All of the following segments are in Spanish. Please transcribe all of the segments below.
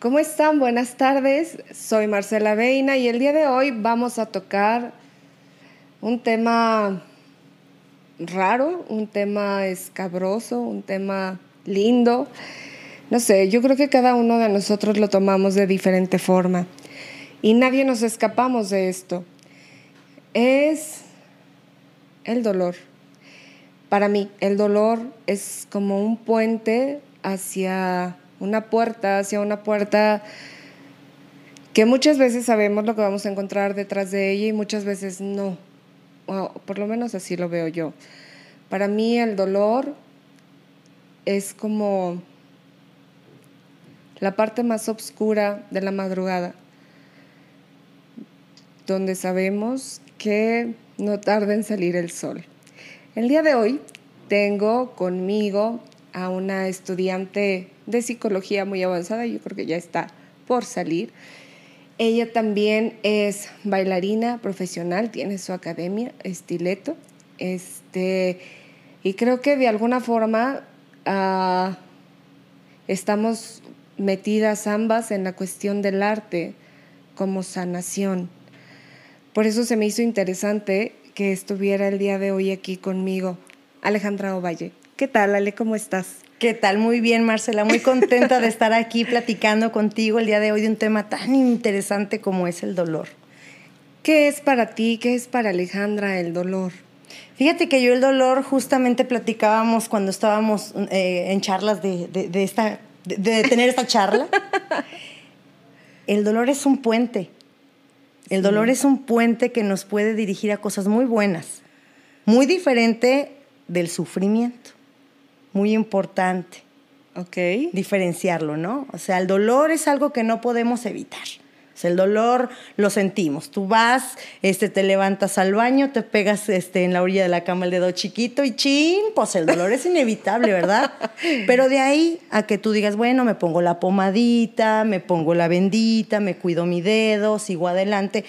¿Cómo están? Buenas tardes. Soy Marcela Veina y el día de hoy vamos a tocar un tema raro, un tema escabroso, un tema lindo. No sé, yo creo que cada uno de nosotros lo tomamos de diferente forma y nadie nos escapamos de esto. Es el dolor. Para mí, el dolor es como un puente hacia una puerta, hacia una puerta que muchas veces sabemos lo que vamos a encontrar detrás de ella y muchas veces no. Por lo menos así lo veo yo. Para mí el dolor es como la parte más oscura de la madrugada, donde sabemos que no tarda en salir el sol. El día de hoy tengo conmigo a una estudiante de psicología muy avanzada, yo creo que ya está por salir. Ella también es bailarina profesional, tiene su academia, Estileto, este, y creo que de alguna forma ah, estamos metidas ambas en la cuestión del arte como sanación. Por eso se me hizo interesante que estuviera el día de hoy aquí conmigo, Alejandra Ovalle. ¿Qué tal, Ale? ¿Cómo estás? ¿Qué tal? Muy bien, Marcela. Muy contenta de estar aquí platicando contigo el día de hoy de un tema tan interesante como es el dolor. ¿Qué es para ti, qué es para Alejandra el dolor? Fíjate que yo el dolor justamente platicábamos cuando estábamos eh, en charlas de, esta, de tener esta charla. el dolor es un puente. El dolor es un puente que nos puede dirigir a cosas muy buenas, muy diferente del sufrimiento muy importante. Ok. Diferenciarlo, ¿no? O sea, el dolor es algo que no podemos evitar. O sea, el dolor lo sentimos. Tú vas, este, te levantas al baño, te pegas este, en la orilla de la cama el dedo chiquito y chin, pues el dolor es inevitable, ¿verdad? Pero de ahí a que tú digas, bueno, me pongo la pomadita, me pongo la bendita, me cuido mi dedo, sigo adelante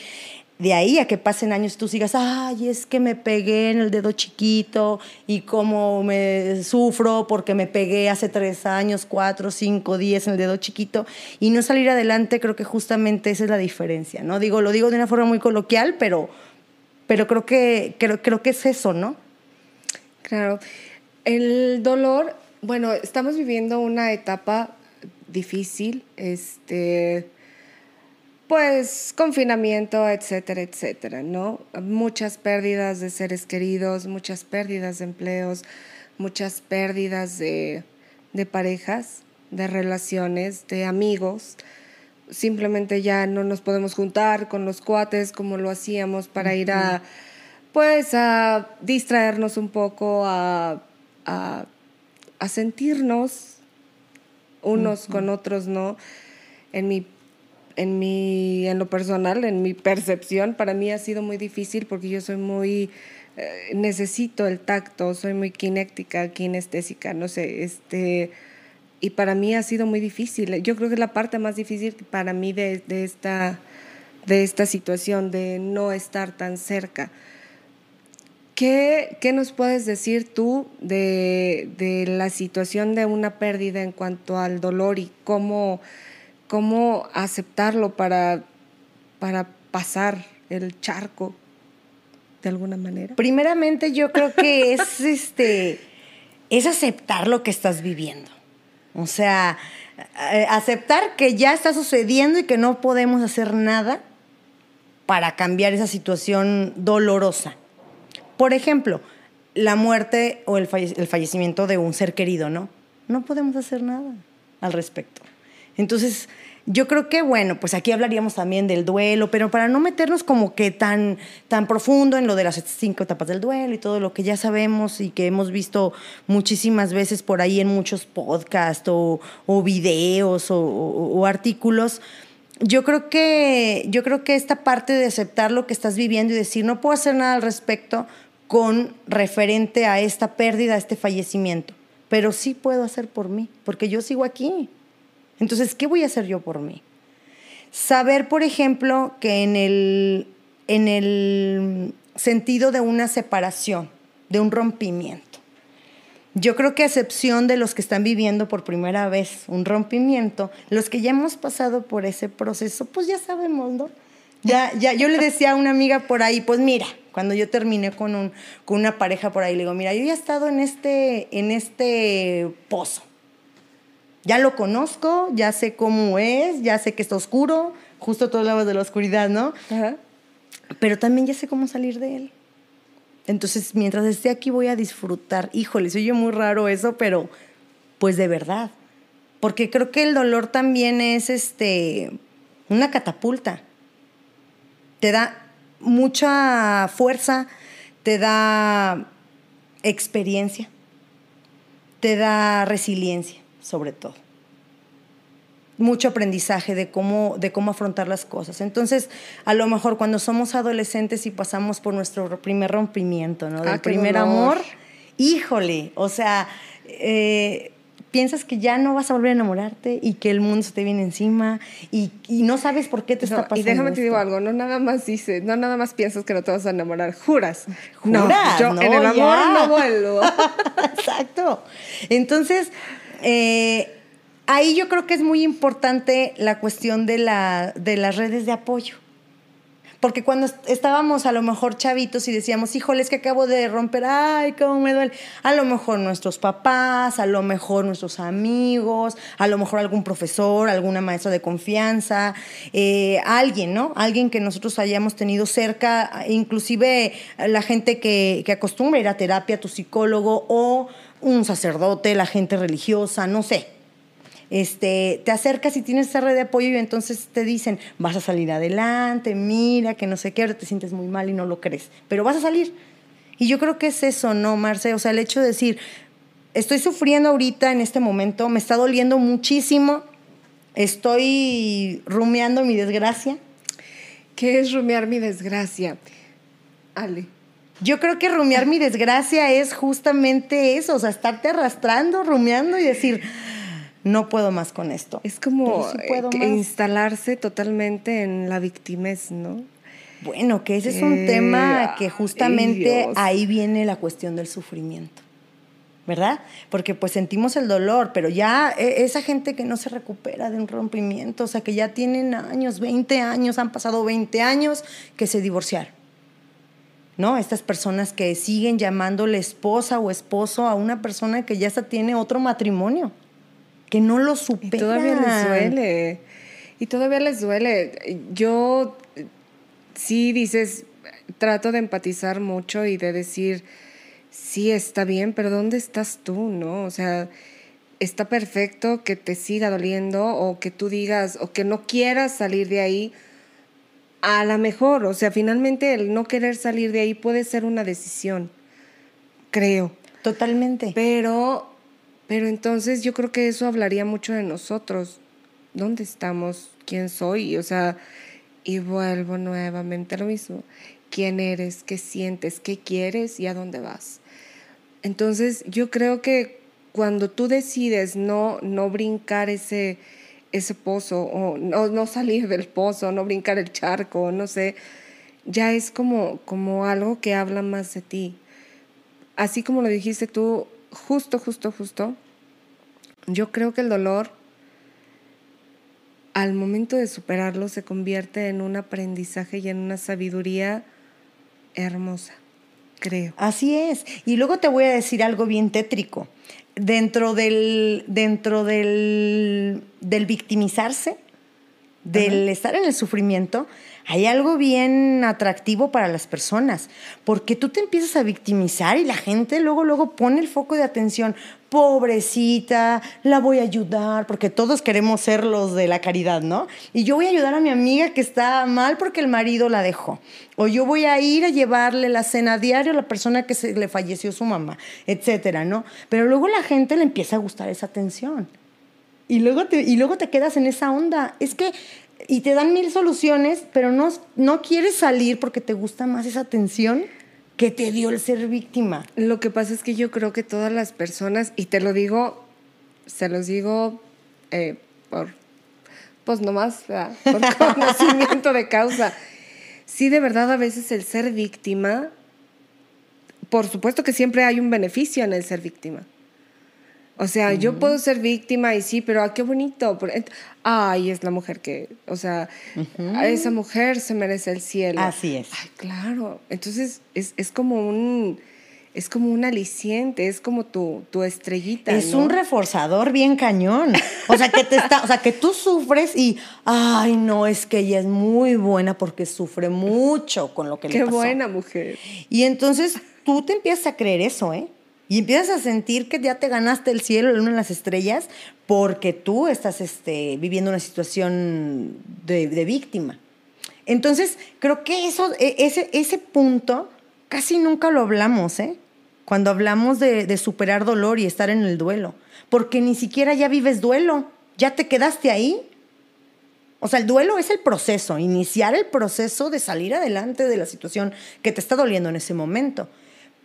de ahí a que pasen años tú sigas, ay, es que me pegué en el dedo chiquito y cómo me sufro porque me pegué hace tres años, cuatro, cinco, diez en el dedo chiquito y no salir adelante, creo que justamente esa es la diferencia, ¿no? Digo, lo digo de una forma muy coloquial, pero, pero creo, que, creo, creo que es eso, ¿no? Claro. El dolor, bueno, estamos viviendo una etapa difícil, este pues confinamiento, etcétera, etcétera, ¿no? Muchas pérdidas de seres queridos, muchas pérdidas de empleos, muchas pérdidas de, parejas, de relaciones, de amigos. Simplemente ya no nos podemos juntar con los cuates como lo hacíamos para ir a, pues, a distraernos un poco, a, a, sentirnos unos con otros, ¿no? En mi en mi, en lo personal, en mi percepción, para mí ha sido muy difícil porque yo soy muy, eh, necesito el tacto, soy muy kinética, kinestésica, no sé, este, y para mí ha sido muy difícil. Yo creo que es la parte más difícil para mí de, de, esta, de esta situación, de no estar tan cerca. ¿Qué, ¿Qué, nos puedes decir tú de, de la situación de una pérdida en cuanto al dolor y cómo cómo aceptarlo para, para pasar el charco de alguna manera? Primeramente yo creo que es este es aceptar lo que estás viviendo. O sea, eh, aceptar que ya está sucediendo y que no podemos hacer nada para cambiar esa situación dolorosa. Por ejemplo, la muerte o el fallecimiento de un ser querido, ¿no? No podemos hacer nada al respecto. Entonces, yo creo que, bueno, pues aquí hablaríamos también del duelo, pero para no meternos como que tan, tan profundo en lo de las cinco etapas del duelo y todo lo que ya sabemos y que hemos visto muchísimas veces por ahí en muchos podcasts o, videos o, artículos, yo creo que yo creo que esta parte de aceptar lo que estás viviendo y decir no puedo hacer nada al respecto con referente a esta pérdida, a este fallecimiento, pero sí puedo hacer por mí, porque yo sigo aquí. Entonces, ¿qué voy a hacer yo por mí? Saber, por ejemplo, que en el, en el sentido de una separación, de un rompimiento, Yo creo que a excepción de los que están viviendo por primera vez un rompimiento, los que ya hemos pasado por ese proceso, pues ya sabemos, ¿no? Ya, ya, yo le decía a una amiga por ahí, pues mira, cuando yo terminé con, un, con una pareja por ahí, le digo, mira, yo ya he estado en este, en este pozo. Ya lo conozco, ya sé cómo es, ya sé que está oscuro, justo todos lados de la oscuridad, ¿no? Ajá. Pero también ya sé cómo salir de él. Entonces, mientras esté aquí voy a disfrutar. Híjole, soy yo muy raro eso, pero pues de verdad. Porque creo que el dolor también es este una catapulta. Te da mucha fuerza, te da experiencia, te da resiliencia, sobre todo. Mucho aprendizaje de cómo, de cómo afrontar las cosas. Entonces, a lo mejor cuando somos adolescentes y pasamos por nuestro primer rompimiento, ¿no? Del Ah, qué primer amor, híjole, o sea, eh, piensas que ya no vas a volver a enamorarte y que el mundo se te viene encima y, y no sabes por qué te No, está pasando. y déjame te digo algo, no nada más dices, no nada más piensas que no te vas a enamorar, juras. no, Juras, yo no, en el amor ya. no vuelvo. Exacto. Entonces, eh, ahí yo creo que es muy importante la cuestión de, la, de las redes de apoyo. Porque cuando est- estábamos a lo mejor chavitos y decíamos, híjole, es que acabo de romper, ay, cómo me duele. A lo mejor nuestros papás, a lo mejor nuestros amigos, a lo mejor algún profesor, alguna maestra de confianza, eh, alguien, ¿no? Alguien que nosotros hayamos tenido cerca, inclusive la gente que, que acostumbra ir a terapia, tu psicólogo o un sacerdote, la gente religiosa, no sé este, te acercas y tienes esa red de apoyo y entonces te dicen, vas a salir adelante, mira, que no sé qué, ahora te sientes muy mal y no lo crees, pero vas a salir. Y yo creo que es eso, ¿no, Marce? O sea, el hecho de decir, estoy sufriendo ahorita en este momento, me está doliendo muchísimo, estoy rumiando mi desgracia. ¿Qué es rumiar mi desgracia? Ale. Yo creo que rumiar mi desgracia es justamente eso, o sea, estarte arrastrando, rumiando y decir, no puedo más con esto. Es como sí eh, instalarse totalmente en la victimez, ¿no? Bueno, que ese es un Eh, tema que justamente ahí viene la cuestión del sufrimiento, ¿verdad? Porque pues sentimos el dolor, pero ya eh, esa gente que no se recupera de un rompimiento, o sea, que ya tienen años, 20 años, han pasado 20 años que se divorciaron. ¿No? Estas personas que siguen llamándole esposa o esposo a una persona que ya hasta tiene otro matrimonio, que no lo Y superan. todavía les duele. Y todavía les duele. Yo eh, sí dices, trato de empatizar mucho y de decir, sí, está bien, pero ¿dónde estás tú, no? O sea, está perfecto que te siga doliendo o que tú digas o que no quieras salir de ahí. A lo mejor, o sea, finalmente el no querer salir de ahí puede ser una decisión, creo. Totalmente. Pero, pero entonces yo creo que eso hablaría mucho de nosotros. ¿Dónde estamos? ¿Quién soy? O sea, y vuelvo nuevamente a lo mismo. ¿Quién eres? ¿Qué sientes? ¿Qué quieres? ¿Y a dónde vas? Entonces yo creo que cuando tú decides no, no brincar ese, ese pozo o no, no salir del pozo, no brincar el charco, no sé, ya es como, como algo que habla más de ti. Así como lo dijiste tú, justo, justo, justo, yo creo que el dolor, al momento de superarlo, se convierte en un aprendizaje y en una sabiduría hermosa, creo. Así es. Y luego te voy a decir algo bien tétrico. Dentro del, dentro del, del victimizarse, del estar en el sufrimiento, hay algo bien atractivo para las personas, porque tú te empiezas a victimizar y la gente luego, luego pone el foco de atención, pobrecita, la voy a ayudar, porque todos queremos ser los de la caridad, ¿no? Y yo voy a ayudar a mi amiga que está mal porque el marido la dejó, o yo voy a ir a llevarle la cena a diario a la persona que se le falleció su mamá, etcétera, ¿no? Pero luego la gente le empieza a gustar esa atención. Y luego te, y luego te quedas en esa onda. Es que, y te dan mil soluciones, pero no, no quieres salir porque te gusta más esa atención que te dio el ser víctima. Lo que pasa es que yo creo que todas las personas, y te lo digo, se los digo eh, por, pues nomás, ¿verdad? por conocimiento de causa. Sí, de verdad, a veces el ser víctima, por supuesto que siempre hay un beneficio en el ser víctima. O sea, yo puedo ser víctima y sí, pero ah, qué bonito. Ay, es la mujer que, o sea, a esa mujer se merece el cielo. Así es. Ay, claro. Entonces, es, es como un es como un aliciente, es como tu, tu estrellita. Es un reforzador bien cañón. O sea, que te está, o sea, que tú sufres y, ay, no, es que ella es muy buena porque sufre mucho con lo que le pasó. Qué buena mujer. Y entonces tú te empiezas a creer eso, ¿eh? Y empiezas a sentir que ya te ganaste el cielo, la luna las estrellas, porque tú estás este, viviendo una situación de, de víctima. Entonces, creo que eso, e, ese, ese punto casi nunca lo hablamos, ¿eh? cuando hablamos de, superar dolor y estar en el duelo, porque ni siquiera ya vives duelo, ya te quedaste ahí. O sea, el duelo es el proceso, iniciar el proceso de salir adelante de la situación que te está doliendo en ese momento.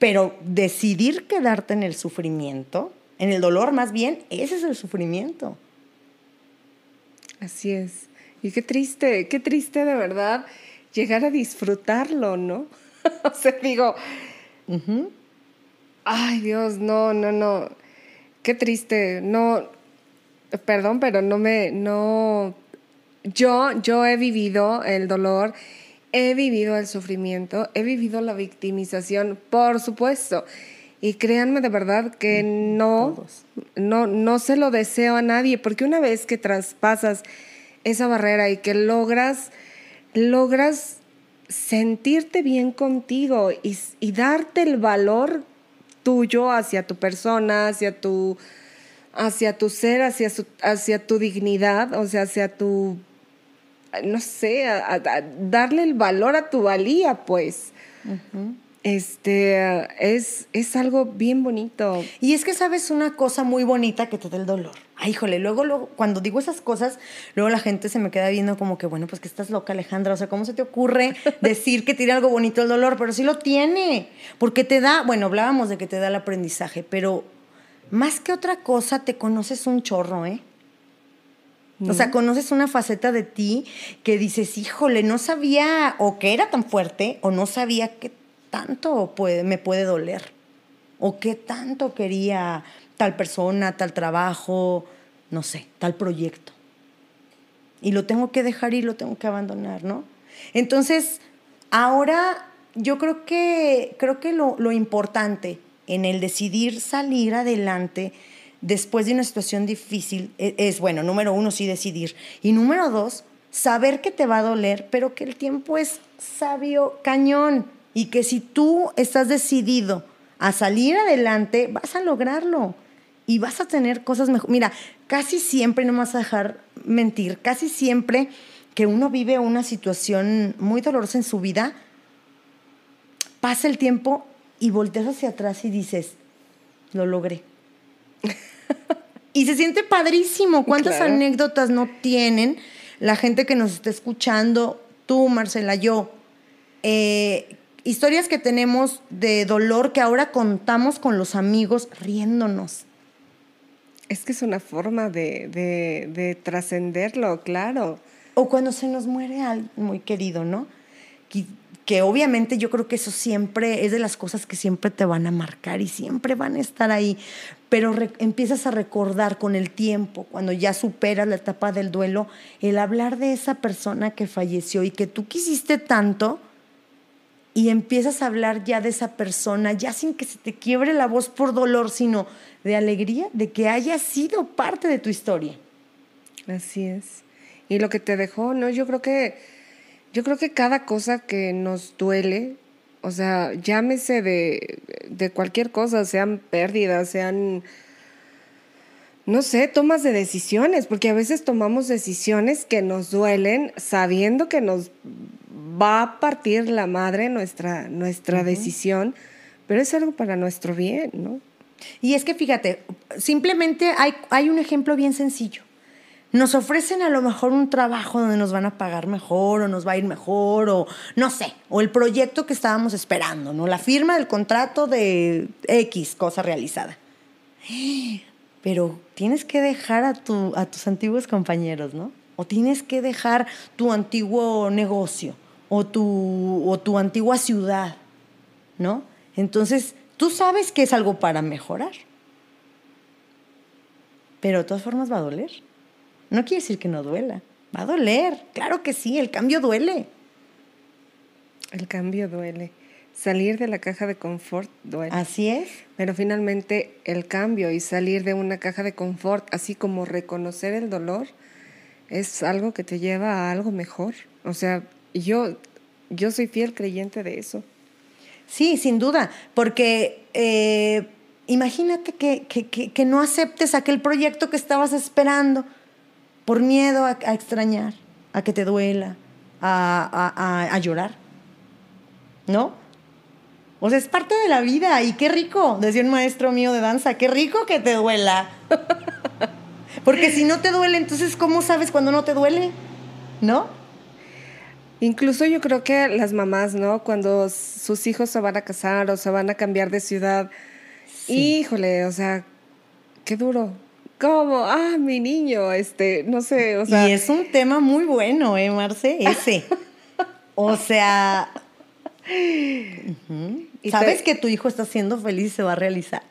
Pero decidir quedarte en el sufrimiento, en el dolor más bien, ese es el sufrimiento. Así es. Y qué triste, qué triste de verdad llegar a disfrutarlo, ¿no? o sea, digo, Ay, Dios, no, no, no. Qué triste. No, perdón, pero no me, no. Yo, yo he vivido el dolor, he vivido el sufrimiento, he vivido la victimización, por supuesto. Y créanme de verdad que no, no, no se lo deseo a nadie, porque una vez que traspasas esa barrera y que logras, logras sentirte bien contigo y, y darte el valor tuyo hacia tu persona, hacia tu, hacia tu ser, hacia, hacia tu dignidad, o sea, hacia tu, no sé, darle el valor a tu valía, pues. Este es, es algo bien bonito. Y es que sabes una cosa muy bonita que te da el dolor. Ay, híjole, luego, luego, cuando digo esas cosas, luego la gente se me queda viendo como que, bueno, pues que estás loca, Alejandra. O sea, ¿cómo se te ocurre decir que tiene algo bonito el dolor? Pero sí lo tiene. Porque te da, bueno, hablábamos de que te da el aprendizaje, pero más que otra cosa, te conoces un chorro, ¿eh? O sea, conoces una faceta de ti que dices, híjole, no sabía o que era tan fuerte o no sabía que tanto puede, me puede doler? ¿O qué tanto quería tal persona, tal trabajo, no sé, tal proyecto? Y lo tengo que dejar y lo tengo que abandonar, ¿no? Entonces, ahora yo creo que, creo que lo, lo importante en el decidir salir adelante después de una situación difícil es, es, bueno, número uno, sí decidir. Y número dos, saber que te va a doler, pero que el tiempo es sabio cañón y que si tú estás decidido a salir adelante, vas a lograrlo y vas a tener cosas mejores. Mira, casi siempre, no me vas a dejar mentir, casi siempre que uno vive una situación muy dolorosa en su vida, pasa el tiempo y volteas hacia atrás y dices, lo logré. y se siente padrísimo. ¿Cuántas anécdotas no tienen la gente que nos está escuchando? Tú, Marcela, yo. Eh, historias que tenemos de dolor que ahora contamos con los amigos riéndonos. Es que es una forma de, de, trascenderlo, claro. O cuando se nos muere alguien muy querido, ¿no? Que, obviamente yo creo que eso siempre es de las cosas que siempre te van a marcar y siempre van a estar ahí. Pero empiezas a recordar con el tiempo, cuando ya superas la etapa del duelo, el hablar de esa persona que falleció y que tú quisiste tanto y empiezas a hablar ya de esa persona, ya sin que se te quiebre la voz por dolor, sino de alegría de que haya sido parte de tu historia. Así es. Y lo que te dejó, no, yo creo que yo creo que cada cosa que nos duele, o sea, llámese de, de cualquier cosa, sean pérdidas, sean no sé, tomas de decisiones, porque a veces tomamos decisiones que nos duelen sabiendo que nos va a partir la madre nuestra, nuestra decisión, pero es algo para nuestro bien, ¿no? Y es que fíjate, simplemente hay, hay un ejemplo bien sencillo. Nos ofrecen a lo mejor un trabajo donde nos van a pagar mejor o nos va a ir mejor o no sé, o el proyecto que estábamos esperando, ¿no? La firma del contrato de X cosa realizada. Pero tienes que dejar a, tu, a tus antiguos compañeros, ¿no? O tienes que dejar tu antiguo negocio o tu, o tu antigua ciudad, ¿no? Entonces, tú sabes que es algo para mejorar. pero de todas formas va a doler. No quiere decir que no duela. Va a doler. Claro que sí, el cambio duele. El cambio duele. Salir de la caja de confort duele. Así es. Pero finalmente el cambio y salir de una caja de confort, así como reconocer el dolor, es algo que te lleva a algo mejor. O sea, yo, yo soy fiel creyente de eso. Sí, sin duda, porque eh, imagínate que, que, que, no aceptes aquel proyecto que estabas esperando por miedo a, extrañar, a que te duela, a, a, a llorar. ¿No? O sea, es parte de la vida y qué rico, decía un maestro mío de danza, qué rico que te duela. Porque si no te duele, entonces ¿cómo sabes cuando no te duele? ¿No? Incluso yo creo que las mamás, ¿no? Cuando sus hijos se van a casar o se van a cambiar de ciudad, híjole, o sea, qué duro. ¿Cómo? Ah, mi niño, este, no sé, o sea. Y es un tema muy bueno, ¿eh, Marce? Ese. o sea. Sabes que tu hijo está siendo feliz y se va a realizar.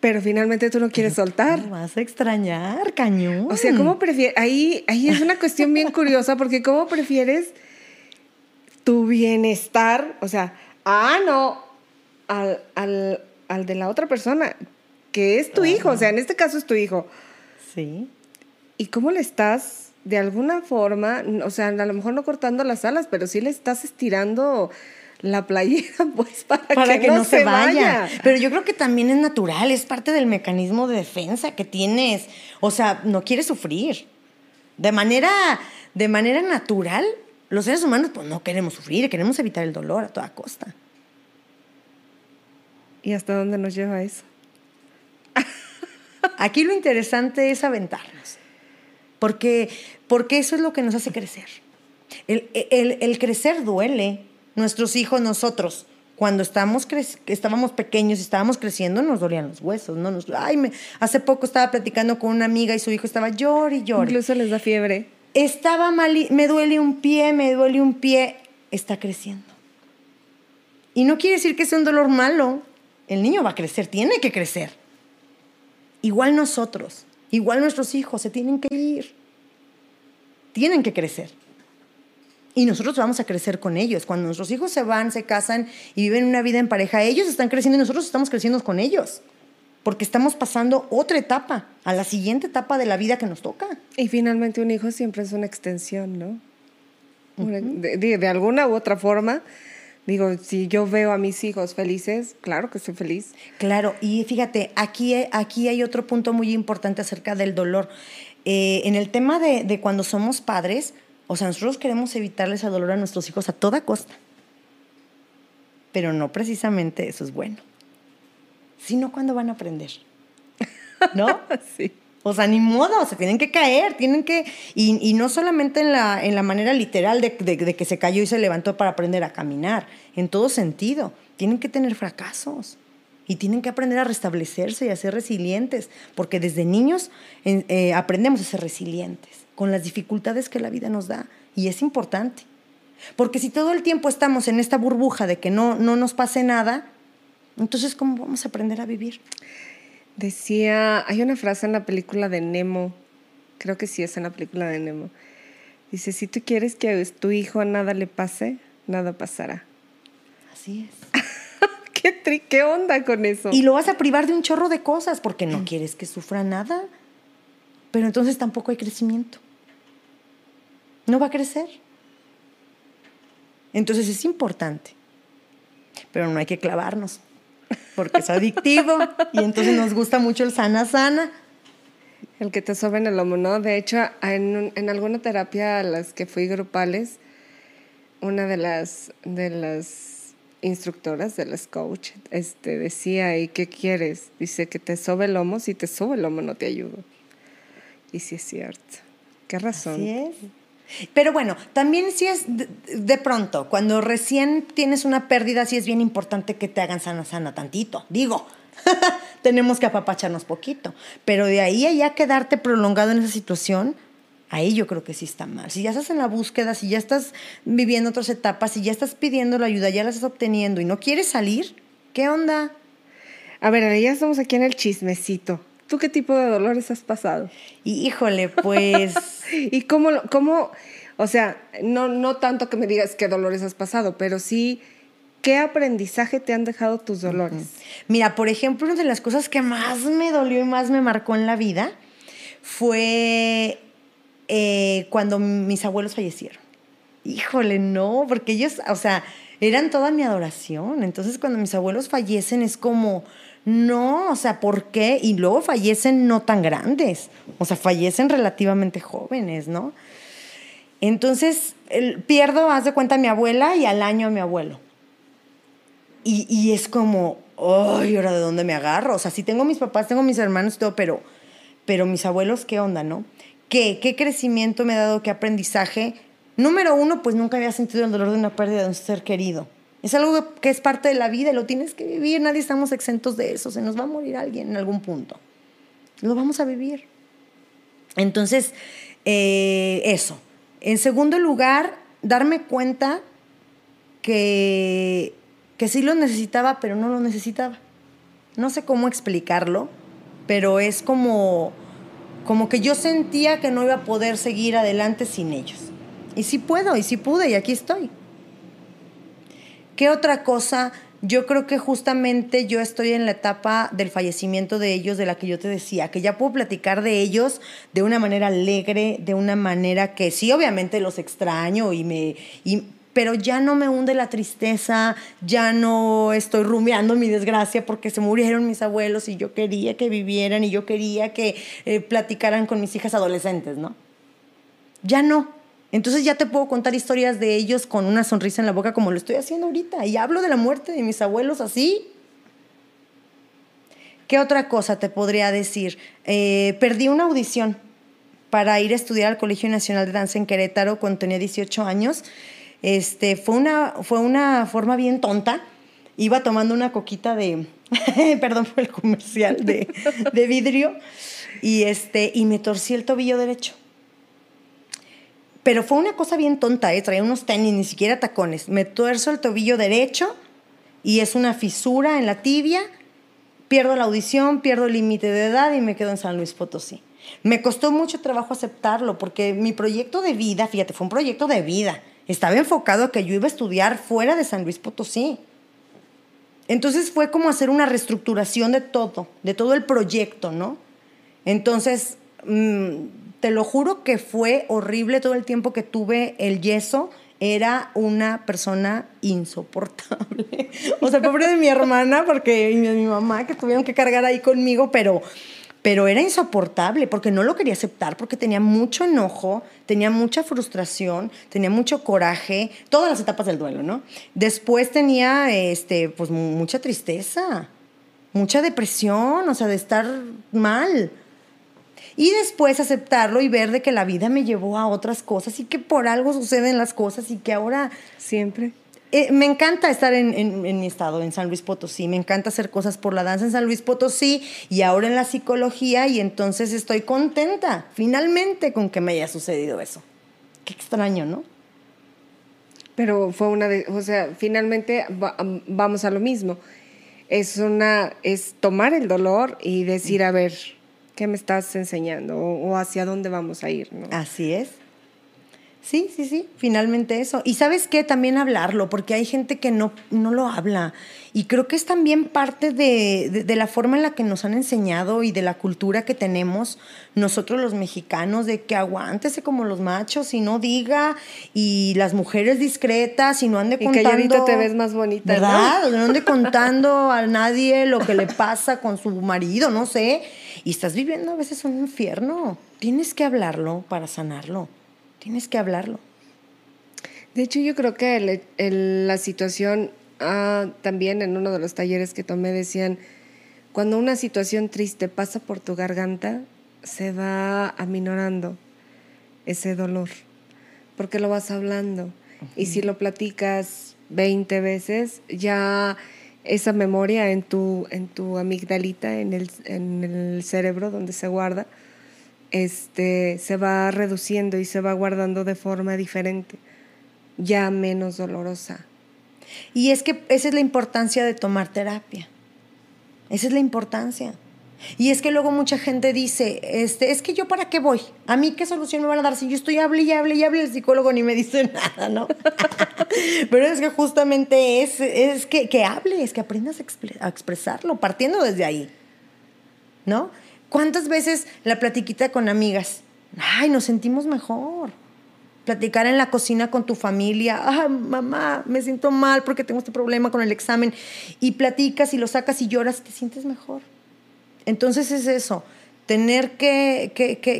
Pero finalmente tú no quieres soltar. vas a extrañar, cañón. O sea, ¿cómo prefieres? Ahí, ahí es una cuestión bien curiosa, porque ¿cómo prefieres tu bienestar? O sea, ah, no, al, al, al de la otra persona, que es tu hijo, o sea, en este caso es tu hijo. Sí. ¿Y cómo le estás, de alguna forma, o sea, a lo mejor no cortando las alas, pero sí le estás estirando la playera, pues para, que, no, se, vaya. Pero yo creo que también es natural, es parte del mecanismo de defensa que tienes. O sea, no quieres sufrir. De manera, de manera natural, los seres humanos pues no queremos sufrir, queremos evitar el dolor a toda costa. ¿Y hasta dónde nos lleva eso? Aquí lo interesante es aventarnos, porque, porque eso es lo que nos hace crecer. El, el, el crecer duele, nuestros hijos, nosotros. Cuando estábamos estábamos pequeños y estábamos creciendo, nos dolían los huesos, ¿no? Nos, ay, me, hace poco estaba platicando con una amiga y su hijo estaba llor y llor. Incluso les da fiebre. Estaba mal, me duele un pie, me duele un pie. Está creciendo. Y no quiere decir que sea un dolor malo. El niño va a crecer, tiene que crecer. Igual nosotros, igual nuestros hijos se tienen que ir. Tienen que crecer. Y nosotros vamos a crecer con ellos. Cuando nuestros hijos se van, se casan y viven una vida en pareja, ellos están creciendo y nosotros estamos creciendo con ellos. Porque estamos pasando otra etapa, a la siguiente etapa de la vida que nos toca. Y finalmente un hijo siempre es una extensión, ¿no? de, alguna u otra forma, digo, si yo veo a mis hijos felices, claro que soy feliz. Claro, y fíjate, aquí, aquí hay otro punto muy importante acerca del dolor. Eh, en el tema de, de cuando somos padres, o sea, nosotros queremos evitarles el dolor a nuestros hijos a toda costa. Pero no precisamente eso es bueno. Sino cuando van a aprender. ¿No? sí. O sea, ni modo, se tienen que caer, tienen que... Y, no solamente en la, en la manera literal de, de, que se cayó y se levantó para aprender a caminar, en todo sentido. Tienen que tener fracasos y tienen que aprender a restablecerse y a ser resilientes, porque desde niños eh, aprendemos a ser resilientes con las dificultades que la vida nos da. Y es importante. Porque si todo el tiempo estamos en esta burbuja de que no, no nos pase nada, entonces ¿cómo vamos a aprender a vivir? Decía, hay una frase en la película de Nemo, creo que sí es en la película de Nemo. Dice, si tú quieres que a tu hijo nada le pase, nada pasará. Así es. ¿Qué, tri ¿Qué onda con eso? Y lo vas a privar de un chorro de cosas porque no quieres que sufra nada. Pero entonces tampoco hay crecimiento no va a crecer. Entonces es importante, pero no hay que clavarnos, porque es adictivo y entonces nos gusta mucho el sana sana. El que te sobe en el lomo, ¿no? De hecho, en, en alguna terapia a las que fui grupales, una de las, de las instructoras, de las coach, este, decía, ¿y qué quieres? Dice que te sobe el lomo, si te sube el lomo no te ayudo. Y sí es cierto. ¿Qué razón? Así es. Pero bueno, también si es de, pronto, cuando recién tienes una pérdida, sí es bien importante que te hagan sana, sana tantito. Digo, tenemos que apapacharnos poquito. Pero de ahí a ya quedarte prolongado en esa situación, ahí yo creo que sí está mal. Si ya estás en la búsqueda, si ya estás viviendo otras etapas, si ya estás pidiendo la ayuda, ya la estás obteniendo y no quieres salir, ¿qué onda? A ver, ya estamos aquí en el chismecito. ¿Tú qué tipo de dolores has pasado? Y, híjole, pues... ¿Y cómo, cómo, o sea, no, no tanto que me digas qué dolores has pasado, pero sí, ¿qué aprendizaje te han dejado tus dolores? Mira, por ejemplo, una de las cosas que más me dolió y más me marcó en la vida fue eh, cuando mis abuelos fallecieron. Híjole, no, porque ellos, o sea, eran toda mi adoración. Entonces, cuando mis abuelos fallecen es como, no, o sea, ¿por qué? Y luego fallecen no tan grandes, o sea, fallecen relativamente jóvenes, ¿no? Entonces, pierdo, haz de cuenta, a mi abuela y al año a mi abuelo. Y, y es como, ay, ¿ahora de dónde me agarro? O sea, sí tengo mis papás, tengo mis hermanos y todo, pero, pero mis abuelos, ¿qué onda, no? ¿Qué, ¿Qué crecimiento me ha dado? ¿Qué aprendizaje? Número uno, pues nunca había sentido el dolor de una pérdida de un ser querido. Es algo que es parte de la vida y lo tienes que vivir. Nadie estamos exentos de eso. Se nos va a morir alguien en algún punto. Lo vamos a vivir. Entonces, eh, eso. En segundo lugar, darme cuenta que, que sí lo necesitaba, pero no lo necesitaba. No sé cómo explicarlo, pero es como, como que yo sentía que no iba a poder seguir adelante sin ellos. Y sí puedo, y sí pude, y aquí estoy. ¿Qué otra cosa? Yo creo que justamente yo estoy en la etapa del fallecimiento de ellos, de la que yo te decía, que ya puedo platicar de ellos de una manera alegre, de una manera que sí, obviamente los extraño y me... pero ya no me hunde la tristeza, ya no estoy rumiando mi desgracia porque se murieron mis abuelos y yo quería que vivieran y yo quería que eh, platicaran con mis hijas adolescentes, ¿no? Ya no, entonces ya te puedo contar historias de ellos con una sonrisa en la boca como lo estoy haciendo ahorita. Y hablo de la muerte de mis abuelos así. ¿Qué otra cosa te podría decir? Eh, perdí una audición para ir a estudiar al Colegio Nacional de Danza en Querétaro cuando tenía 18 años. Este, fue, una, fue una forma bien tonta. Iba tomando una coquita de, perdón por el comercial, de, de vidrio. Y, este, y me torcí el tobillo derecho. Pero fue una cosa bien tonta, ¿eh? traía unos tenis, ni siquiera tacones. Me tuerzo el tobillo derecho y es una fisura en la tibia. Pierdo la audición, pierdo el límite de edad y me quedo en San Luis Potosí. Me costó mucho trabajo aceptarlo porque mi proyecto de vida, fíjate, fue un proyecto de vida. Estaba enfocado a que yo iba a estudiar fuera de San Luis Potosí. Entonces fue como hacer una reestructuración de todo, de todo el proyecto, ¿no? Entonces, mmm, te lo juro que fue horrible todo el tiempo que tuve el yeso. Era una persona insoportable. O sea, pobre de mi hermana, porque y mi mamá, que tuvieron que cargar ahí conmigo, pero, pero era insoportable porque no lo quería aceptar, porque tenía mucho enojo, tenía mucha frustración, tenía mucho coraje, todas las etapas del duelo, ¿no? Después tenía, este, pues, mucha tristeza, mucha depresión, o sea, de estar mal. Y después aceptarlo y ver de que la vida me llevó a otras cosas y que por algo suceden las cosas y que ahora... Siempre. Eh, me encanta estar en, en, mi estado, en San Luis Potosí, me encanta hacer cosas por la danza en San Luis Potosí y ahora en la psicología y entonces estoy contenta finalmente con que me haya sucedido eso. Qué extraño, ¿no? Pero fue una de, o sea, finalmente vamos a lo mismo. Es una, es tomar el dolor y decir, a ver, qué me estás enseñando o, hacia dónde vamos a ir. ¿no? Así es. Sí, sí, sí, finalmente eso. Y sabes qué, también hablarlo, porque hay gente que no, no lo habla. Y creo que es también parte de, de, la forma en la que nos han enseñado y de la cultura que tenemos nosotros los mexicanos, de que aguántese como los machos y no diga, y las mujeres discretas y no ande contando. Y que te ves más bonita. ¿Verdad? ¿no? no ande contando a nadie lo que le pasa con su marido, no sé. Y estás viviendo a veces un infierno. Tienes que hablarlo para sanarlo. Tienes que hablarlo. De hecho, yo creo que la situación, ah, también en uno de los talleres que tomé decían, cuando una situación triste pasa por tu garganta, se va aminorando ese dolor, porque lo vas hablando. Y si lo platicas 20 veces, ya esa memoria en tu, en tu amigdalita, en el, en el cerebro donde se guarda, este, se va reduciendo y se va guardando de forma diferente, ya menos dolorosa. Y es que esa es la importancia de tomar terapia. Esa es la importancia. Y es que luego mucha gente dice, este, es que yo para qué voy, a mí qué solución me van a dar si yo estoy hable y hable y hable, el psicólogo ni me dice nada, ¿no? Pero es que justamente es, es que, que hables, que aprendas a, expresarlo, partiendo desde ahí, ¿no? ¿Cuántas veces la platiquita con amigas? Ay, nos sentimos mejor. Platicar en la cocina con tu familia. Ah, mamá, me siento mal porque tengo este problema con el examen. Y platicas y lo sacas y lloras, te sientes mejor. Entonces es eso, tener que,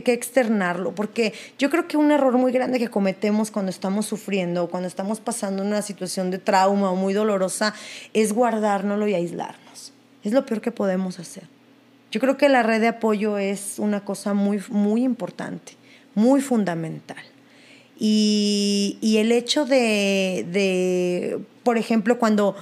externarlo, porque yo creo que un error muy grande que cometemos cuando estamos sufriendo, cuando estamos pasando una situación de trauma o muy dolorosa, es guardárnoslo y aislarnos. Es lo peor que podemos hacer. Yo creo que la red de apoyo es una cosa muy, muy importante, muy fundamental. Y, el hecho de, de, por ejemplo, cuando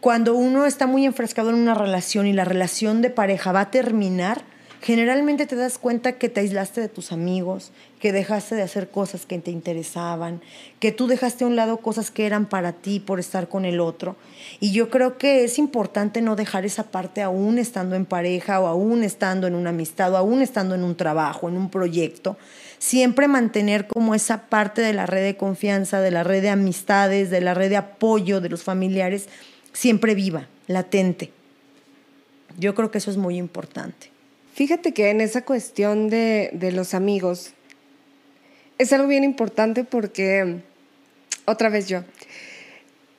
cuando uno está muy enfrascado en una relación y la relación de pareja va a terminar, generalmente te das cuenta que te aislaste de tus amigos, que dejaste de hacer cosas que te interesaban, que tú dejaste a un lado cosas que eran para ti por estar con el otro. Y yo creo que es importante no dejar esa parte aún estando en pareja o aún estando en una amistad o aún estando en un trabajo, en un proyecto. Siempre mantener como esa parte de la red de confianza, de la red de amistades, de la red de apoyo de los familiares siempre viva, latente. Yo creo que eso es muy importante. Fíjate que en esa cuestión de, los amigos es algo bien importante porque, otra vez yo,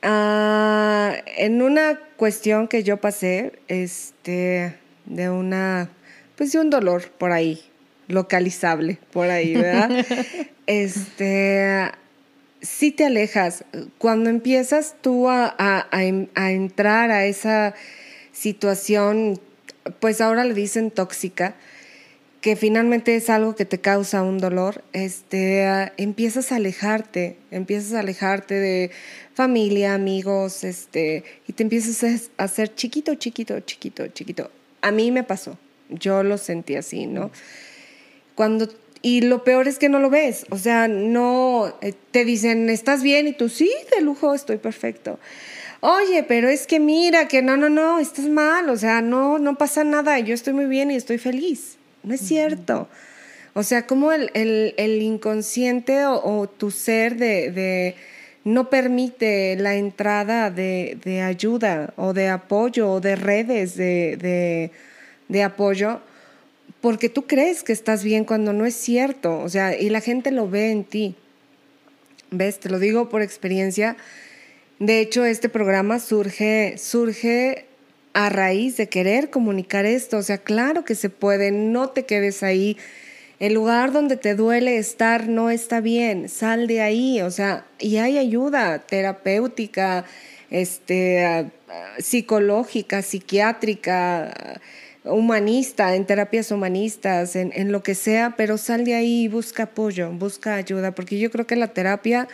ah, en una cuestión que yo pasé, este, de una, pues de un dolor por ahí, localizable por ahí, ¿verdad? este, si te alejas. Cuando empiezas tú a, entrar a esa situación, pues ahora le dicen tóxica, que finalmente es algo que te causa un dolor, este, empiezas a alejarte, empiezas a alejarte de familia, amigos, este, y te empiezas a hacer chiquito, chiquito, chiquito, chiquito. A mí me pasó, yo lo sentí así, ¿no? Cuando y lo peor es que no lo ves, o sea, no eh, te dicen, ¿estás bien? Y tú, sí, de lujo, estoy perfecto. Oye, pero es que mira, que no, no, no, estás mal, o sea, no, no pasa nada, yo estoy muy bien y estoy feliz. No es cierto. O sea, como el, inconsciente o, tu ser de, no permite la entrada de, ayuda o de apoyo o de redes de, de apoyo porque tú crees que estás bien cuando no es cierto, o sea, y la gente lo ve en ti. ¿Ves? Te lo digo por experiencia. De hecho, este programa surge, surge a raíz de querer comunicar esto. O sea, claro que se puede, no te quedes ahí. El lugar donde te duele estar no está bien, sal de ahí. O sea, y hay ayuda terapéutica, este, psicológica, psiquiátrica humanista, en terapias humanistas, en, lo que sea, pero sal de ahí y busca apoyo, busca ayuda, porque yo creo que la terapia,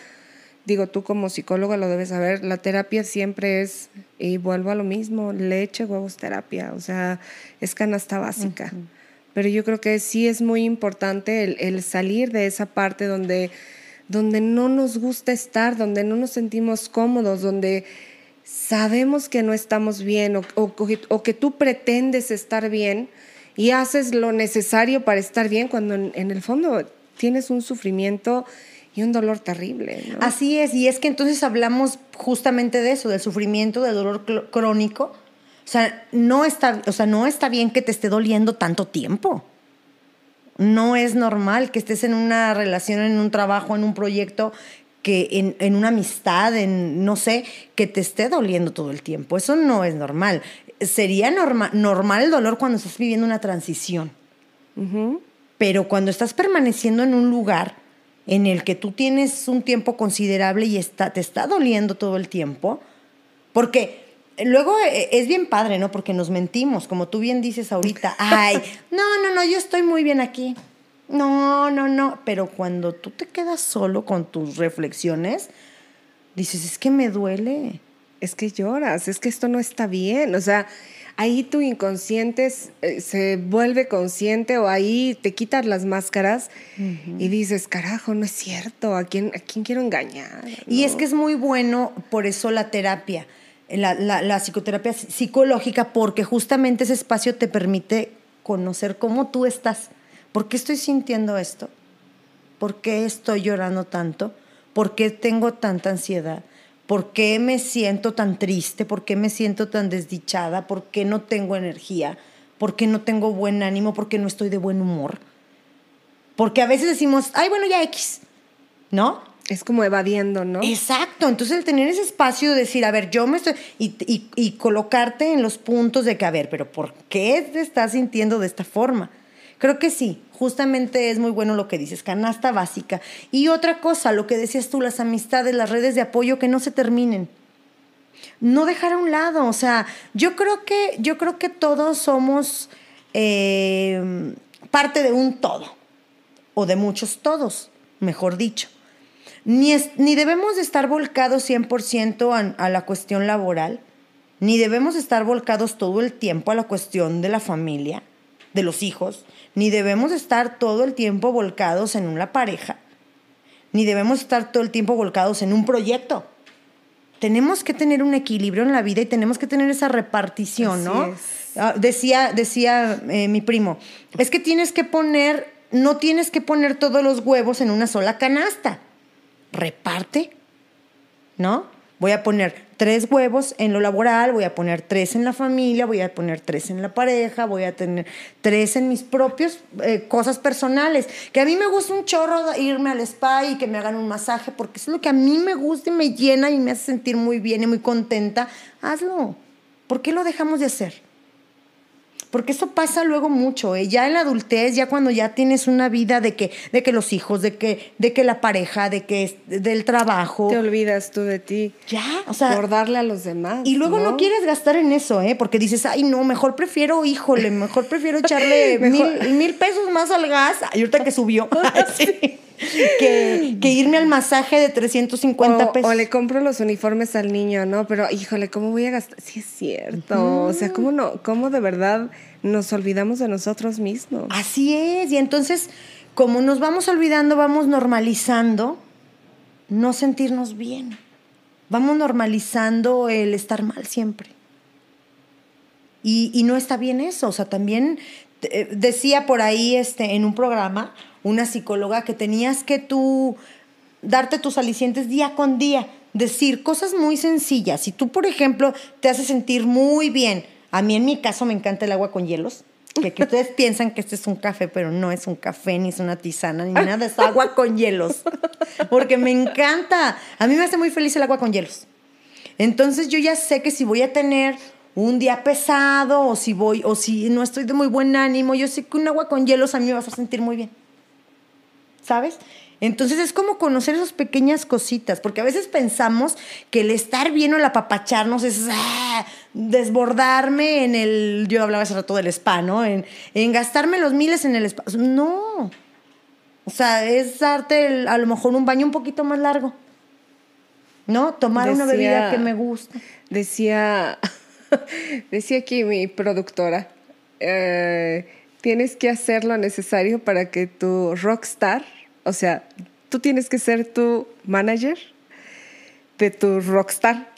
digo tú como psicóloga lo debes saber, la terapia siempre es, y vuelvo a lo mismo, leche, huevos, terapia, o sea, es canasta básica. Pero yo creo que sí es muy importante el, el salir de esa parte donde, donde no nos gusta estar, donde no nos sentimos cómodos, donde sabemos que no estamos bien o, que tú pretendes estar bien y haces lo necesario para estar bien cuando en, el fondo tienes un sufrimiento y un dolor terrible. Así es, y es que entonces hablamos justamente de eso, del sufrimiento, del dolor crónico. O sea, no está, o sea, no está bien que te esté doliendo tanto tiempo. No es normal que estés en una relación, en un trabajo, en un proyecto que en, una amistad, en no sé, que te esté doliendo todo el tiempo. Eso no es normal. Sería normal el dolor cuando estás viviendo una transición. Pero cuando estás permaneciendo en un lugar en el que tú tienes un tiempo considerable y está, te está doliendo todo el tiempo, porque luego eh, es bien padre, ¿no? Porque nos mentimos, como tú bien dices ahorita, ay, no, no, no, yo estoy muy bien aquí. No, no, no. Pero cuando tú te quedas solo con tus reflexiones, dices, es que me duele. Es que lloras, es que esto no está bien. O sea, ahí tu inconsciente eh, se vuelve consciente o ahí te quitas las máscaras y dices, carajo, no es cierto, ¿a quién, a quién quiero engañar? Y es que es muy bueno por eso la terapia, la, la, la psicoterapia psicológica, porque justamente ese espacio te permite conocer cómo tú estás. ¿Por qué estoy sintiendo esto? ¿Por qué estoy llorando tanto? ¿Por qué tengo tanta ansiedad? ¿Por qué me siento tan triste? ¿Por qué me siento tan desdichada? ¿Por qué no tengo energía? ¿Por qué no tengo buen ánimo? ¿Por qué no estoy de buen humor? Porque a veces decimos, ay, bueno, ya X, ¿no? Es como evadiendo, ¿no? Exacto. Entonces, el tener ese espacio de decir, a ver, yo me estoy. Y, y, colocarte en los puntos de que, a ver, pero ¿por qué te estás sintiendo de esta forma? Creo que sí, justamente es muy bueno lo que dices, canasta básica. Y otra cosa, lo que decías tú, las amistades, las redes de apoyo que no se terminen. No dejar a un lado. O sea, yo creo que, yo creo que todos somos eh, parte de un todo. O de muchos todos, mejor dicho ni, debemos de estar volcados 100% a, a la cuestión laboral, ni debemos estar volcados todo el tiempo a la cuestión de la familia, de los hijos, ni debemos estar todo el tiempo volcados en una pareja, ni debemos estar todo el tiempo volcados en un proyecto. Tenemos que tener un equilibrio en la vida y tenemos que tener esa repartición, ¿no? Ah, decía decía eh, mi primo, es que tienes que poner, no tienes que poner todos los huevos en una sola canasta reparte, ¿no? Voy a poner tres huevos en lo laboral, voy a poner tres en la familia, voy a poner tres en la pareja, voy a tener tres en mis propias eh, cosas personales. Que a mí me gusta un chorro irme al spa y que me hagan un masaje, porque es lo que a mí me gusta y me llena y me hace sentir muy bien y muy contenta. Hazlo. ¿Por qué lo dejamos de hacer? Porque eso pasa luego mucho, ¿eh? ya en la adultez, ya cuando ya tienes una vida de que, de que los hijos, de que, de que la pareja, de que del trabajo. Te olvidas tú de ti. Ya, o sea. Por darle a los demás. Y luego ¿no? quieres gastar en eso, ¿eh? Porque dices, ay, no, mejor prefiero, híjole, mejor prefiero echarle Mil, pesos más al gas. Y ahorita que subió. sí. que, irme al masaje de 350 pesos. O le compro los uniformes al niño, ¿no? Pero, híjole, ¿cómo voy a gastar? Sí, es cierto. O sea, ¿cómo, no, ¿cómo de verdad nos olvidamos de nosotros mismos? Así es. Y entonces, como nos vamos olvidando, vamos normalizando no sentirnos bien. Vamos normalizando el estar mal siempre. Y, y no está bien eso. O sea, también eh, decía por ahí este, en un programa una psicóloga que tenías que tú darte tus alicientes día con día, decir cosas muy sencillas. Si tú, por ejemplo, te hace sentir muy bien, a mí en mi caso me encanta el agua con hielos, que, que ustedes piensan que este es un café, pero no es un café, ni es una tisana, ni nada, es agua con hielos, porque me encanta. A mí me hace muy feliz el agua con hielos. Entonces yo ya sé que si voy a tener un día pesado o si voy o si no estoy de muy buen ánimo, yo sé que un agua con hielos a mí me va a hacer sentir muy bien. ¿Sabes? Entonces es como conocer esas pequeñas cositas, porque a veces pensamos que el estar bien o el apapacharnos es ah, desbordarme en el, yo hablaba hace rato del spa, ¿no? En, gastarme los miles en el spa. No. O sea, es darte a lo mejor un baño un poquito más largo. ¿No? Tomar una bebida que me gusta. Decía, decía aquí mi productora, eh, tienes que hacer lo necesario para que tu rockstar o sea, tú tienes que ser tu manager de tu rockstar.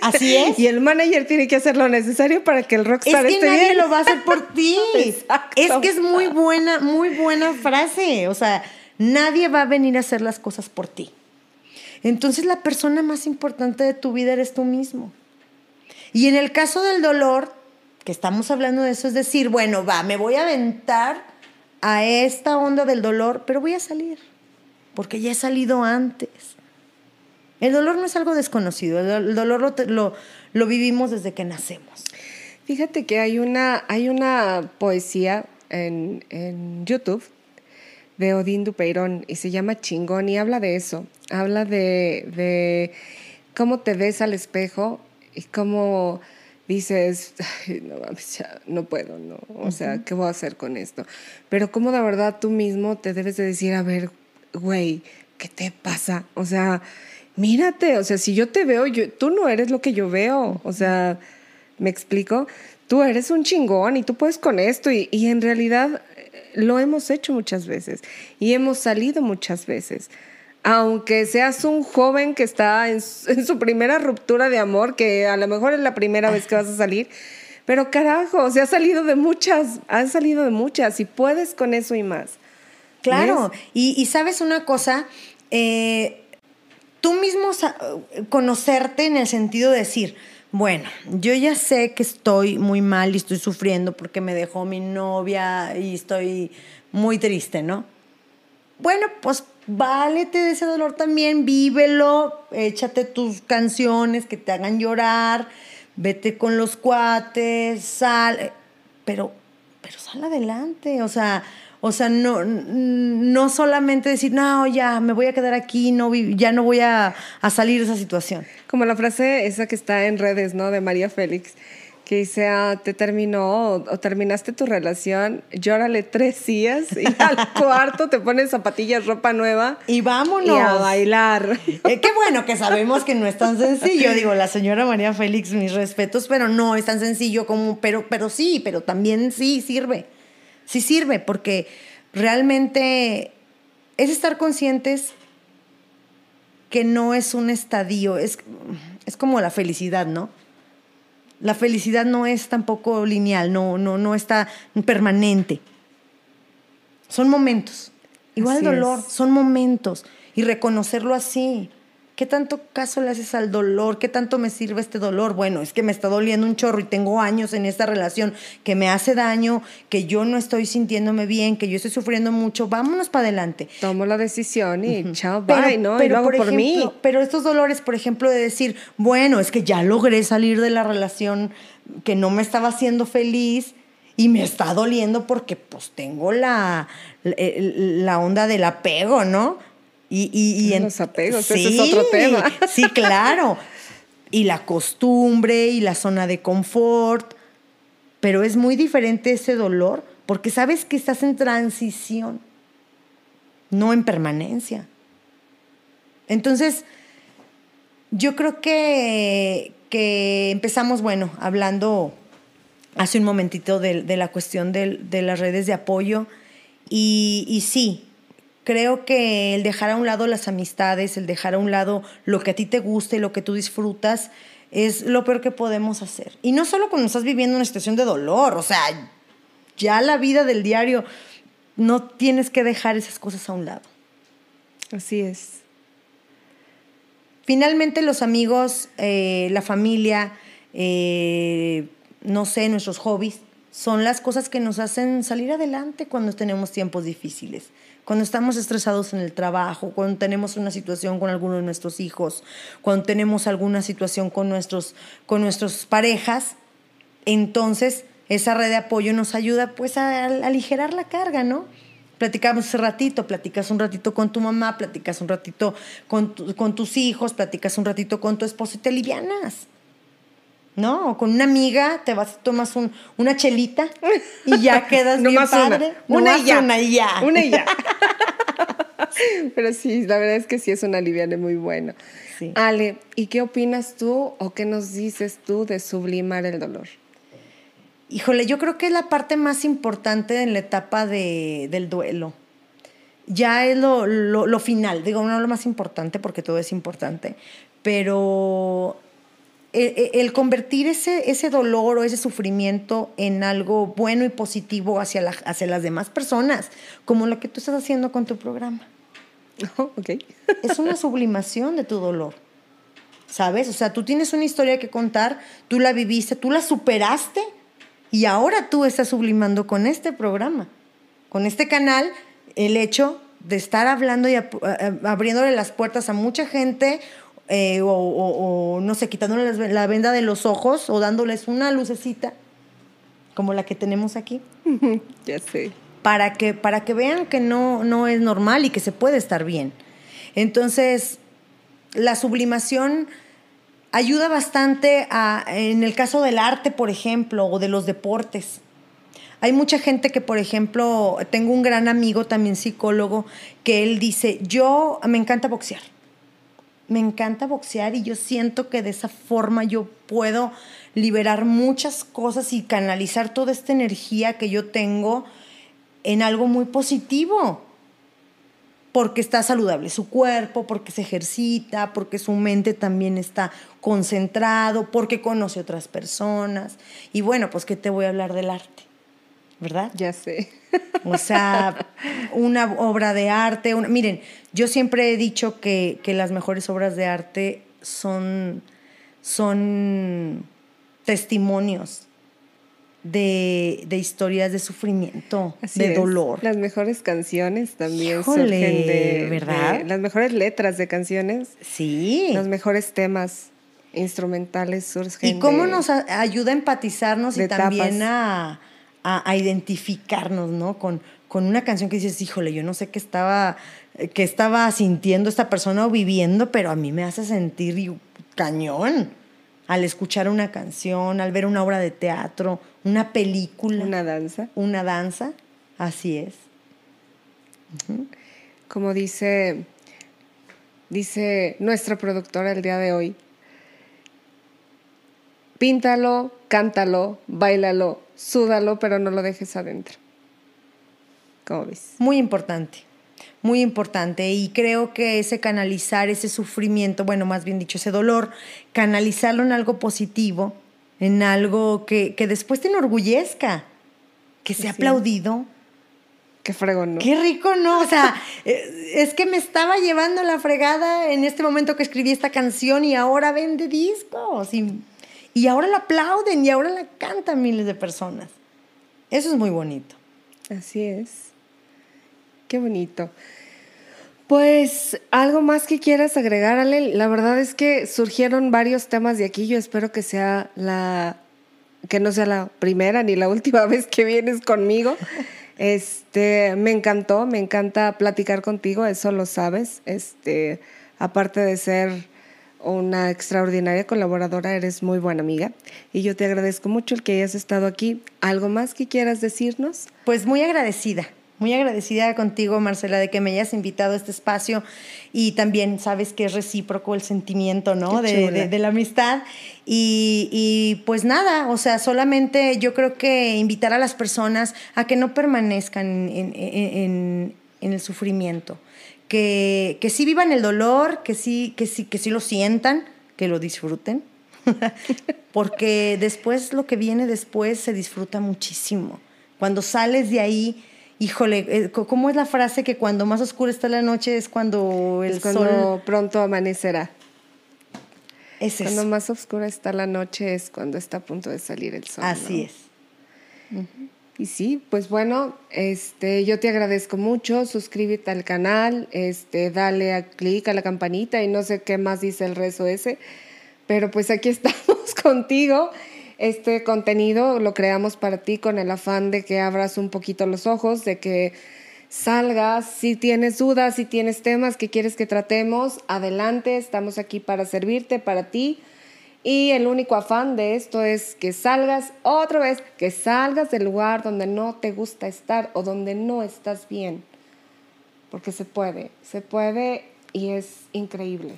Así es. y el manager tiene que hacer lo necesario para que el rockstar es que nadie lo va a hacer por ti. Es que es muy buena, muy buena frase. O sea, nadie va a venir a hacer las cosas por ti. Entonces la persona más importante de tu vida eres tú mismo. Y en el caso del dolor, que estamos hablando de eso, es decir, bueno, va, me voy a aventar a esta onda del dolor, pero voy a salir, porque ya he salido antes. El dolor no es algo desconocido, el dolor lo, lo, vivimos desde que nacemos. Fíjate que hay una, hay una poesía en, en YouTube de Odín Dupeirón y se llama Chingón y habla de eso, habla de, de cómo te ves al espejo y cómo dices, no no puedo, no, o sea, ¿qué voy a hacer con esto? Pero como de verdad tú mismo te debes de decir, a ver, güey, ¿qué te pasa? O sea, mírate, o sea, si yo te veo, yo, tú no eres lo que yo veo, o sea, ¿me explico? Tú eres un chingón y tú puedes con esto y, y en realidad eh, lo hemos hecho muchas veces y hemos salido muchas veces aunque seas un joven que está en su, primera ruptura de amor, que a lo mejor es la primera vez que vas a salir, Pero carajo, se ha salido de muchas, ha salido de muchas y puedes con eso y más. Claro, y, sabes una cosa, eh, tú mismo conocerte en el sentido de decir, bueno, yo ya sé que estoy muy mal y estoy sufriendo porque me dejó mi novia y estoy muy triste, ¿no? Bueno, pues válete de ese dolor también, vívelo, échate tus canciones que te hagan llorar, vete con los cuates, sal, pero, pero sal adelante, o sea, o sea, no, no solamente decir, no, ya me voy a quedar aquí, no, ya no voy a, salir de esa situación. Como la frase esa que está en redes, ¿no? De María Félix, que dice, ah, te terminó o, terminaste tu relación, llórale tres días y al cuarto te pones zapatillas, ropa nueva. Y vámonos. Y a bailar. Eh, qué bueno que sabemos que no es tan sencillo. Digo, la señora María Félix, mis respetos, pero no es tan sencillo como, pero, pero sí, pero también sí sirve sí sirve porque realmente es estar conscientes que no es un estadio, es, es como la felicidad, ¿no? La felicidad no es tampoco lineal, no, no, no está permanente. Son momentos. Igual el dolor, son momentos. Y reconocerlo así. ¿Qué tanto caso le haces al dolor? ¿Qué tanto me sirve este dolor? Bueno, es que me está doliendo un chorro y tengo años en esta relación que me hace daño, que yo no estoy sintiéndome bien, que yo estoy sufriendo mucho. Vámonos para adelante. Tomo la decisión y chao, bye, ¿no? y lo hago por, mí. Pero estos dolores, por ejemplo, de decir, bueno, es que ya logré salir de la relación que no me estaba haciendo feliz y me está doliendo porque pues tengo la, la onda del apego, ¿no? Y, en los apegos, ese es otro tema. Sí, claro. Y la costumbre y la zona de confort. Pero es muy diferente ese dolor porque sabes que estás en transición, no en permanencia. Entonces, yo creo que, que empezamos, bueno, hablando hace un momentito de, la cuestión de, las redes de apoyo. Y, y sí, creo que el dejar a un lado las amistades, el dejar a un lado lo que a ti te gusta y lo que tú disfrutas, es lo peor que podemos hacer. Y no solo cuando estás viviendo una situación de dolor, o sea, ya la vida del diario, no tienes que dejar esas cosas a un lado. Así es. Finalmente los amigos, eh, la familia, eh, no sé, nuestros hobbies, son las cosas que nos hacen salir adelante cuando tenemos tiempos difíciles cuando estamos estresados en el trabajo, cuando tenemos una situación con alguno de nuestros hijos, cuando tenemos alguna situación con nuestros, con nuestras parejas, entonces esa red de apoyo nos ayuda pues a, aligerar la carga, ¿no? Platicamos ese ratito, platicas un ratito con tu mamá, platicas un ratito con, con tus hijos, platicas un ratito con tu esposo y te livianas. ¿No? O con una amiga te vas, tomas un, una chelita y ya quedas no bien padre. Una. y ya. Una y ya. Una y ya. Pero sí, la verdad es que sí es una aliviane muy buena. Ale, ¿y qué opinas tú o qué nos dices tú de sublimar el dolor? Híjole, yo creo que es la parte más importante en la etapa de, del duelo. Ya es lo, lo, lo final, digo, no lo más importante porque todo es importante, pero el, convertir ese, ese dolor o ese sufrimiento en algo bueno y positivo hacia, hacia las demás personas, como lo que tú estás haciendo con tu programa. Oh, es una sublimación de tu dolor. ¿Sabes? O sea, tú tienes una historia que contar, tú la viviste, tú la superaste y ahora tú estás sublimando con este programa, con este canal, el hecho de estar hablando y abriéndole las puertas a mucha gente eh, o, no sé, quitándoles la venda de los ojos o dándoles una lucecita, como la que tenemos aquí. ya sé. Para que, para que vean que no, no es normal y que se puede estar bien. Entonces, la sublimación ayuda bastante a, en el caso del arte, por ejemplo, o de los deportes. Hay mucha gente que, por ejemplo, tengo un gran amigo también psicólogo, que él dice, yo me encanta boxear me encanta boxear y yo siento que de esa forma yo puedo liberar muchas cosas y canalizar toda esta energía que yo tengo en algo muy positivo. porque está saludable su cuerpo, porque se ejercita, porque su mente también está concentrado, porque conoce otras personas. Y bueno, pues ¿qué te voy a hablar del arte? ¿Verdad? Ya sé. O sea, una obra de arte. miren, yo siempre he dicho que, que las mejores obras de arte son, son testimonios de, historias de sufrimiento, de dolor. Las mejores canciones también surgen de, ¿verdad? las mejores letras de canciones. Sí. Los mejores temas instrumentales surgen. Y cómo nos ayuda a empatizarnos y también a, identificarnos, ¿no? Con, con una canción que dices, híjole, yo no sé qué estaba, qué estaba sintiendo esta persona o viviendo, pero a mí me hace sentir cañón al escuchar una canción, al ver una obra de teatro, una película. Una danza. Una danza, así es. Como dice, dice nuestra productora el día de hoy, píntalo, cántalo, bailalo, súdalo, pero no lo dejes adentro. ¿Cómo ves? Muy importante muy importante y creo que ese canalizar ese sufrimiento, bueno, más bien dicho, ese dolor, canalizarlo en algo positivo, en algo que, después te enorgullezca, que sea aplaudido. Qué fregón, ¿no? Qué rico, ¿no? O sea, eh, es que me estaba llevando la fregada en este momento que escribí esta canción y ahora vende discos y, y ahora la aplauden y ahora la cantan miles de personas. Eso es muy bonito. Así es. Qué bonito. Pues algo más que quieras agregar, Ale. La verdad es que surgieron varios temas de aquí. Yo espero que sea la que no sea la primera ni la última vez que vienes conmigo. Este, me encantó, me encanta platicar contigo, eso lo sabes. Este, aparte de ser una extraordinaria colaboradora, eres muy buena amiga y yo te agradezco mucho el que hayas estado aquí. ¿Algo más que quieras decirnos? Pues muy agradecida, muy agradecida contigo, Marcela, de que me hayas invitado a este espacio y también sabes que es recíproco el sentimiento, ¿no? De, la amistad. Y, pues nada, o sea, solamente yo creo que invitar a las personas a que no permanezcan en, el sufrimiento, que, que sí vivan el dolor, que sí, que sí, que sí lo sientan, que lo disfruten. porque después lo que viene después se disfruta muchísimo. Cuando sales de ahí híjole, eh, ¿cómo es la frase que cuando más oscura está la noche es cuando el sol... pronto amanecerá. Es cuando más oscura está la noche es cuando está a punto de salir el sol. Así es. Y sí, pues bueno, este, yo te agradezco mucho, suscríbete al canal, este, dale a clic a la campanita y no sé qué más dice el rezo ese, pero pues aquí estamos contigo este contenido lo creamos para ti con el afán de que abras un poquito los ojos, de que salgas, si tienes dudas, si tienes temas que quieres que tratemos, adelante, estamos aquí para servirte, para ti. Y el único afán de esto es que salgas otra vez, que salgas del lugar donde no te gusta estar o donde no estás bien. Porque se puede, se puede y es increíble.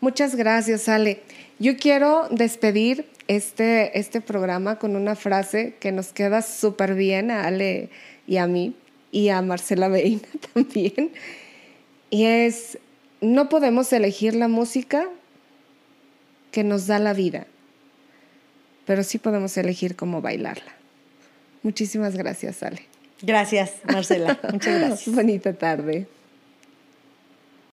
Muchas gracias, Ale. Yo quiero despedir este, este programa con una frase que nos queda súper bien a Ale y a mí y a Marcela Beina también. Y es, no podemos elegir la música que nos da la vida, pero sí podemos elegir cómo bailarla. Muchísimas gracias, Ale. Gracias, Marcela. Muchas gracias. Bonita tarde.